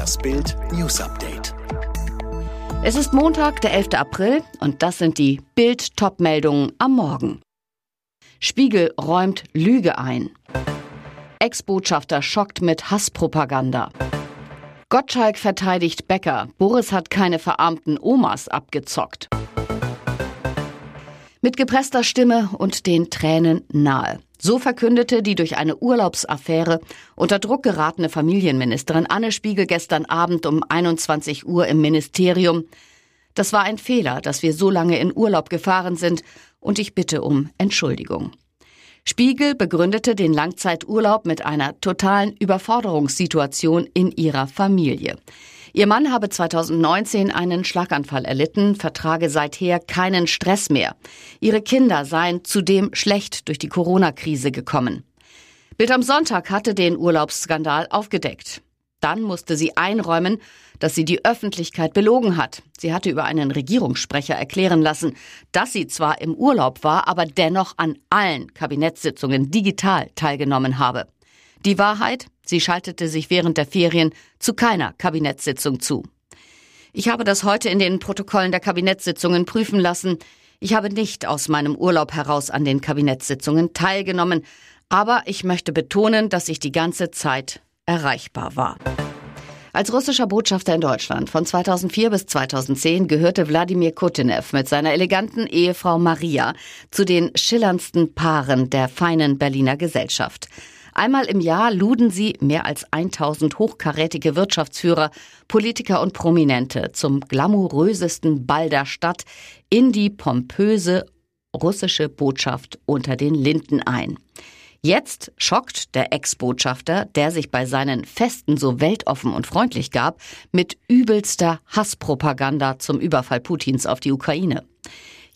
Das Bild News Update. Es ist Montag, der 11. April und das sind die Bild Topmeldungen am Morgen. Spiegel räumt Lüge ein. Ex-Botschafter schockt mit Hasspropaganda. Gottschalk verteidigt Becker. Boris hat keine verarmten Omas abgezockt. Mit gepresster Stimme und den Tränen nahe. So verkündete die durch eine Urlaubsaffäre unter Druck geratene Familienministerin Anne Spiegel gestern Abend um 21 Uhr im Ministerium. Das war ein Fehler, dass wir so lange in Urlaub gefahren sind und ich bitte um Entschuldigung. Spiegel begründete den Langzeiturlaub mit einer totalen Überforderungssituation in ihrer Familie. Ihr Mann habe 2019 einen Schlaganfall erlitten, vertrage seither keinen Stress mehr. Ihre Kinder seien zudem schlecht durch die Corona-Krise gekommen. Bild am Sonntag hatte den Urlaubsskandal aufgedeckt. Dann musste sie einräumen, dass sie die Öffentlichkeit belogen hat. Sie hatte über einen Regierungssprecher erklären lassen, dass sie zwar im Urlaub war, aber dennoch an allen Kabinettssitzungen digital teilgenommen habe. Die Wahrheit, sie schaltete sich während der Ferien zu keiner Kabinettssitzung zu. Ich habe das heute in den Protokollen der Kabinettssitzungen prüfen lassen. Ich habe nicht aus meinem Urlaub heraus an den Kabinettssitzungen teilgenommen, aber ich möchte betonen, dass ich die ganze Zeit erreichbar war. Als russischer Botschafter in Deutschland von 2004 bis 2010 gehörte Wladimir Kutinev mit seiner eleganten Ehefrau Maria zu den schillerndsten Paaren der feinen Berliner Gesellschaft. Einmal im Jahr luden sie mehr als 1000 hochkarätige Wirtschaftsführer, Politiker und Prominente zum glamourösesten Ball der Stadt in die pompöse russische Botschaft unter den Linden ein. Jetzt schockt der Ex-Botschafter, der sich bei seinen Festen so weltoffen und freundlich gab, mit übelster Hasspropaganda zum Überfall Putins auf die Ukraine.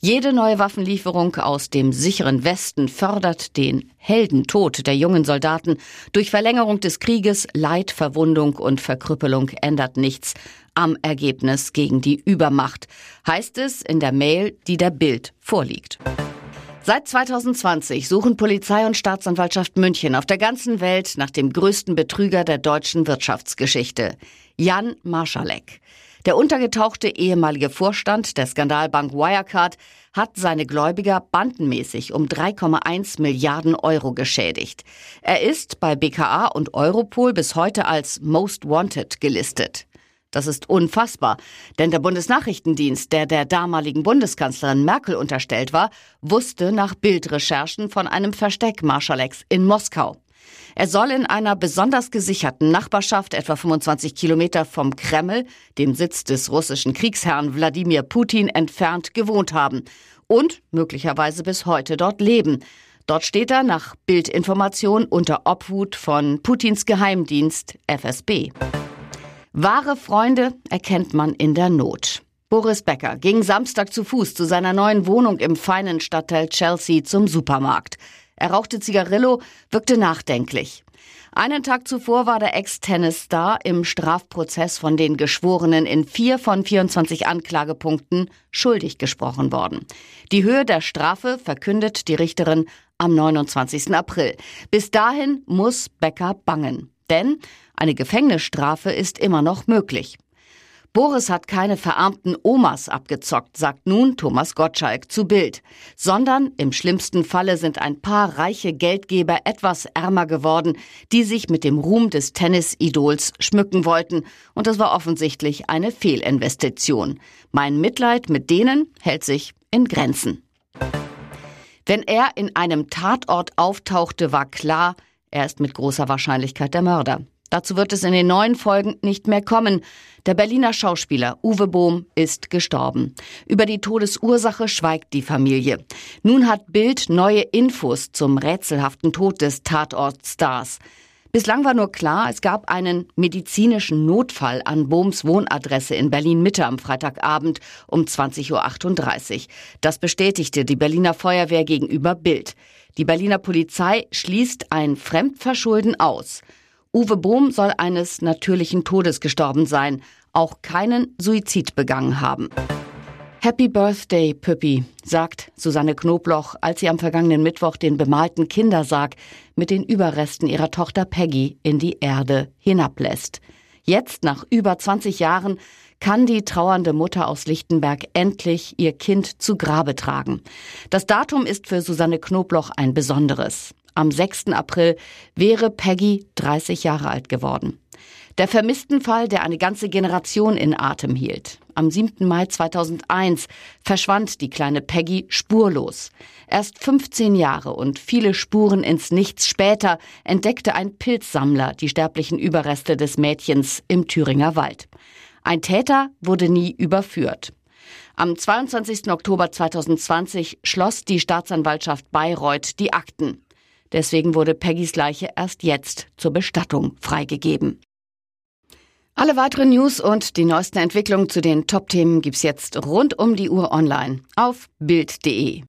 Jede neue Waffenlieferung aus dem sicheren Westen fördert den Heldentod der jungen Soldaten. Durch Verlängerung des Krieges, Leid, Verwundung und Verkrüppelung ändert nichts am Ergebnis gegen die Übermacht, heißt es in der Mail, die der Bild vorliegt. Seit 2020 suchen Polizei und Staatsanwaltschaft München auf der ganzen Welt nach dem größten Betrüger der deutschen Wirtschaftsgeschichte, Jan Marschalek. Der untergetauchte ehemalige Vorstand der Skandalbank Wirecard hat seine Gläubiger bandenmäßig um 3,1 Milliarden Euro geschädigt. Er ist bei BKA und Europol bis heute als Most Wanted gelistet. Das ist unfassbar, denn der Bundesnachrichtendienst, der der damaligen Bundeskanzlerin Merkel unterstellt war, wusste nach Bildrecherchen von einem Versteck Marschaleks in Moskau. Er soll in einer besonders gesicherten Nachbarschaft etwa 25 Kilometer vom Kreml, dem Sitz des russischen Kriegsherrn Wladimir Putin, entfernt gewohnt haben und möglicherweise bis heute dort leben. Dort steht er nach Bildinformation unter Obhut von Putins Geheimdienst FSB. Wahre Freunde erkennt man in der Not. Boris Becker ging Samstag zu Fuß zu seiner neuen Wohnung im feinen Stadtteil Chelsea zum Supermarkt. Er rauchte Zigarillo, wirkte nachdenklich. Einen Tag zuvor war der Ex-Tennis-Star im Strafprozess von den Geschworenen in vier von 24 Anklagepunkten schuldig gesprochen worden. Die Höhe der Strafe verkündet die Richterin am 29. April. Bis dahin muss Becker bangen. Denn eine Gefängnisstrafe ist immer noch möglich. Boris hat keine verarmten Omas abgezockt, sagt nun Thomas Gottschalk zu Bild, sondern im schlimmsten Falle sind ein paar reiche Geldgeber etwas ärmer geworden, die sich mit dem Ruhm des Tennisidols schmücken wollten, und das war offensichtlich eine Fehlinvestition. Mein Mitleid mit denen hält sich in Grenzen. Wenn er in einem Tatort auftauchte, war klar, er ist mit großer Wahrscheinlichkeit der Mörder. Dazu wird es in den neuen Folgen nicht mehr kommen. Der Berliner Schauspieler Uwe Bohm ist gestorben. Über die Todesursache schweigt die Familie. Nun hat Bild neue Infos zum rätselhaften Tod des Tatortstars. Bislang war nur klar, es gab einen medizinischen Notfall an Bohms Wohnadresse in Berlin-Mitte am Freitagabend um 20.38 Uhr. Das bestätigte die Berliner Feuerwehr gegenüber Bild. Die Berliner Polizei schließt ein Fremdverschulden aus. Uwe Bohm soll eines natürlichen Todes gestorben sein, auch keinen Suizid begangen haben. Happy Birthday, Püppi, sagt Susanne Knobloch, als sie am vergangenen Mittwoch den bemalten Kindersarg mit den Überresten ihrer Tochter Peggy in die Erde hinablässt. Jetzt, nach über 20 Jahren, kann die trauernde Mutter aus Lichtenberg endlich ihr Kind zu Grabe tragen. Das Datum ist für Susanne Knobloch ein besonderes. Am 6. April wäre Peggy 30 Jahre alt geworden. Der Vermisstenfall, der eine ganze Generation in Atem hielt. Am 7. Mai 2001 verschwand die kleine Peggy spurlos. Erst 15 Jahre und viele Spuren ins Nichts später entdeckte ein Pilzsammler die sterblichen Überreste des Mädchens im Thüringer Wald. Ein Täter wurde nie überführt. Am 22. Oktober 2020 schloss die Staatsanwaltschaft Bayreuth die Akten. Deswegen wurde Peggys Leiche erst jetzt zur Bestattung freigegeben. Alle weiteren News und die neuesten Entwicklungen zu den Top-Themen gibt's jetzt rund um die Uhr online auf Bild.de.